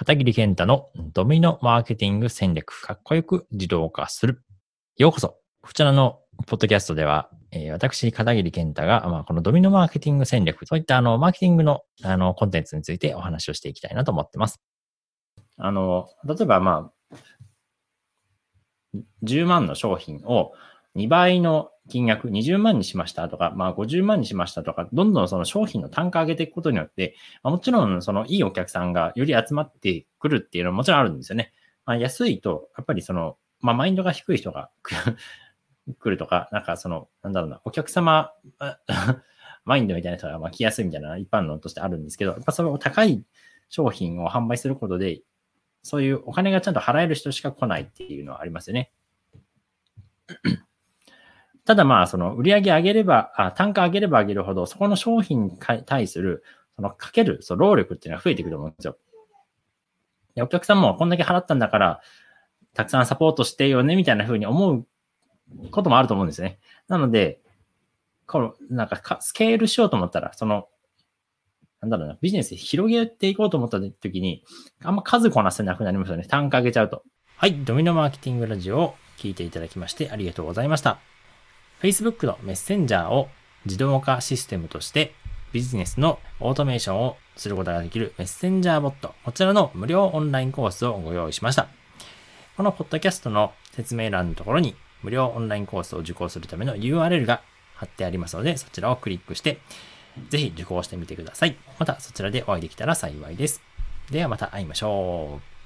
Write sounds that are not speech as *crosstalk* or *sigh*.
片桐健太のドミノマーケティング戦略、かっこよく自動化する。ようこそ。こちらのポッドキャストでは、えー、私、片桐健太が、まあ、このドミノマーケティング戦略、そういったあの、マーケティングのあの、コンテンツについてお話をしていきたいなと思ってます。あの、例えばまあ、10万の商品を2倍の金額20万にしましたとか、まあ50万にしましたとか、どんどんその商品の単価上げていくことによって、まあ、もちろんそのいいお客さんがより集まってくるっていうのはもちろんあるんですよね。まあ、安いと、やっぱりその、まあマインドが低い人が *laughs* 来るとか、なんかその、なんだろうな、お客様、*laughs* マインドみたいな人がまあ来やすいみたいな一般論としてあるんですけど、やっぱその高い商品を販売することで、そういうお金がちゃんと払える人しか来ないっていうのはありますよね。ただまあ、その売上上げれば、あ単価上げれば上げるほど、そこの商品に対する、そのかける、その労力っていうのは増えていくと思うんですよ。でお客さんもこんだけ払ったんだから、たくさんサポートしてよね、みたいな風に思うこともあると思うんですね。なので、この、なんかスケールしようと思ったら、その、なんだろうな、ビジネス広げていこうと思った時に、あんま数こなせなくなりますよね。単価上げちゃうと。はい、ドミノマーケティングラジオを聞いていただきましてありがとうございました。Facebook のメッセンジャーを自動化システムとしてビジネスのオートメーションをすることができるメッセンジャーボット、こちらの無料オンラインコースをご用意しました。このポッドキャストの説明欄のところに無料オンラインコースを受講するための URL が貼ってありますので、そちらをクリックして、ぜひ受講してみてください。またそちらでお会いできたら幸いです。ではまた会いましょう。